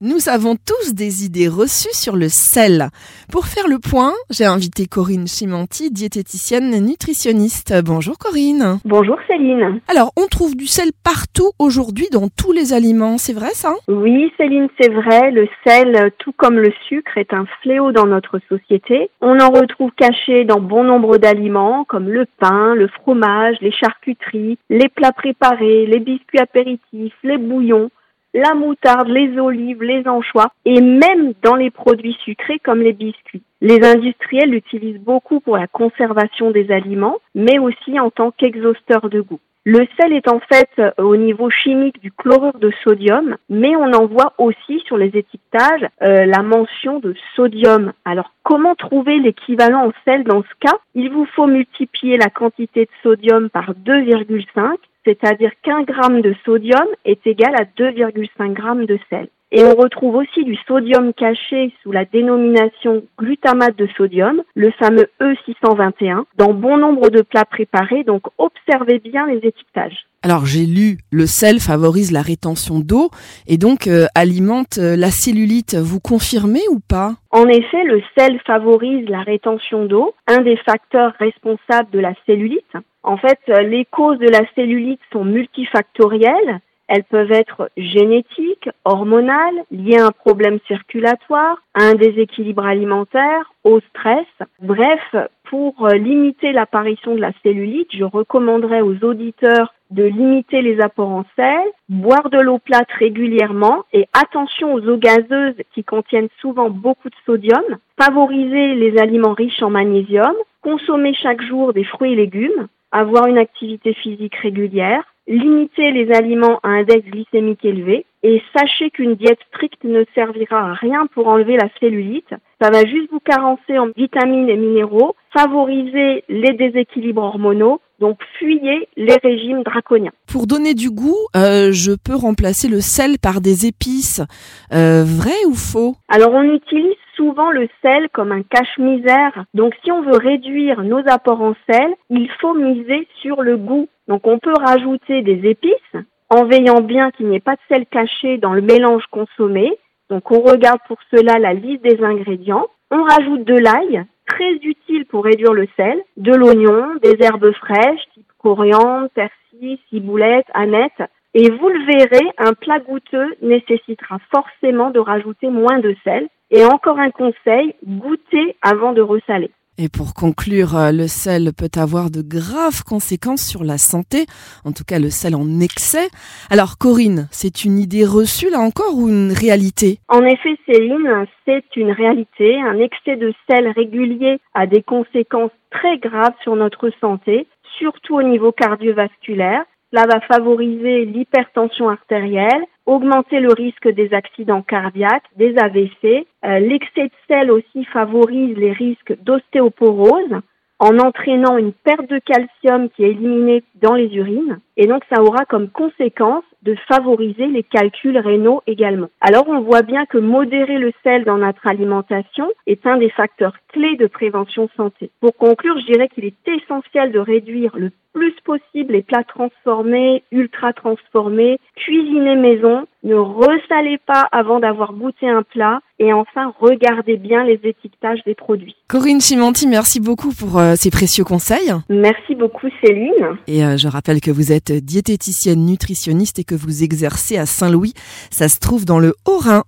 Nous avons tous des idées reçues sur le sel. Pour faire le point, j'ai invité Corinne Chimanti, diététicienne nutritionniste. Bonjour Corinne. Bonjour Céline. Alors, on trouve du sel partout aujourd'hui dans tous les aliments, c'est vrai ça? Oui Céline, c'est vrai. Le sel, tout comme le sucre, est un fléau dans notre société. On en retrouve caché dans bon nombre d'aliments comme le pain, le fromage, les charcuteries, les plats préparés, les biscuits apéritifs, les bouillons la moutarde, les olives, les anchois et même dans les produits sucrés comme les biscuits. Les industriels l'utilisent beaucoup pour la conservation des aliments, mais aussi en tant qu'exhausteur de goût. Le sel est en fait euh, au niveau chimique du chlorure de sodium, mais on en voit aussi sur les étiquetages euh, la mention de sodium. Alors comment trouver l'équivalent en sel dans ce cas? Il vous faut multiplier la quantité de sodium par 2,5 c'est-à-dire qu'un gramme de sodium est égal à 2,5 grammes de sel. Et on retrouve aussi du sodium caché sous la dénomination glutamate de sodium, le fameux E621, dans bon nombre de plats préparés, donc observez bien les étiquetages. Alors j'ai lu, le sel favorise la rétention d'eau et donc euh, alimente euh, la cellulite. Vous confirmez ou pas? En effet, le sel favorise la rétention d'eau, un des facteurs responsables de la cellulite. En fait, euh, les causes de la cellulite sont multifactorielles. Elles peuvent être génétiques, hormonales, liées à un problème circulatoire, à un déséquilibre alimentaire, au stress. Bref, pour euh, limiter l'apparition de la cellulite, je recommanderais aux auditeurs de limiter les apports en sel, boire de l'eau plate régulièrement et attention aux eaux gazeuses qui contiennent souvent beaucoup de sodium, favoriser les aliments riches en magnésium, consommer chaque jour des fruits et légumes, avoir une activité physique régulière, limiter les aliments à index glycémique élevé et sachez qu'une diète stricte ne servira à rien pour enlever la cellulite. Ça va juste vous carencer en vitamines et minéraux, favoriser les déséquilibres hormonaux, donc fuyez les régimes draconiens. Pour donner du goût, euh, je peux remplacer le sel par des épices. Euh, vrai ou faux? Alors on utilise souvent le sel comme un cache-misère. Donc si on veut réduire nos apports en sel, il faut miser sur le goût. Donc on peut rajouter des épices en veillant bien qu'il n'y ait pas de sel caché dans le mélange consommé. Donc on regarde pour cela la liste des ingrédients. On rajoute de l'ail, très utile pour réduire le sel, de l'oignon, des herbes fraîches, type coriandre, persil, ciboulette, aneth. Et vous le verrez, un plat goûteux nécessitera forcément de rajouter moins de sel. Et encore un conseil, goûtez avant de ressaler. Et pour conclure, euh, le sel peut avoir de graves conséquences sur la santé, en tout cas le sel en excès. Alors Corinne, c'est une idée reçue là encore ou une réalité? En effet Céline, c'est une réalité. Un excès de sel régulier a des conséquences très graves sur notre santé, surtout au niveau cardiovasculaire. Cela va favoriser l'hypertension artérielle, augmenter le risque des accidents cardiaques, des AVC. Euh, l'excès de sel aussi favorise les risques d'ostéoporose en entraînant une perte de calcium qui est éliminée dans les urines. Et donc ça aura comme conséquence de favoriser les calculs rénaux également. Alors on voit bien que modérer le sel dans notre alimentation est un des facteurs clés de prévention santé. Pour conclure, je dirais qu'il est essentiel de réduire le plus possible les plats transformés, ultra transformés, cuisiner maison, ne ressalez pas avant d'avoir goûté un plat et enfin regardez bien les étiquetages des produits. Corinne Chimanti, merci beaucoup pour euh, ces précieux conseils. Merci beaucoup Céline. Et euh, je rappelle que vous êtes diététicienne nutritionniste et que vous exercez à Saint-Louis. Ça se trouve dans le Haut-Rhin.